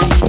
space.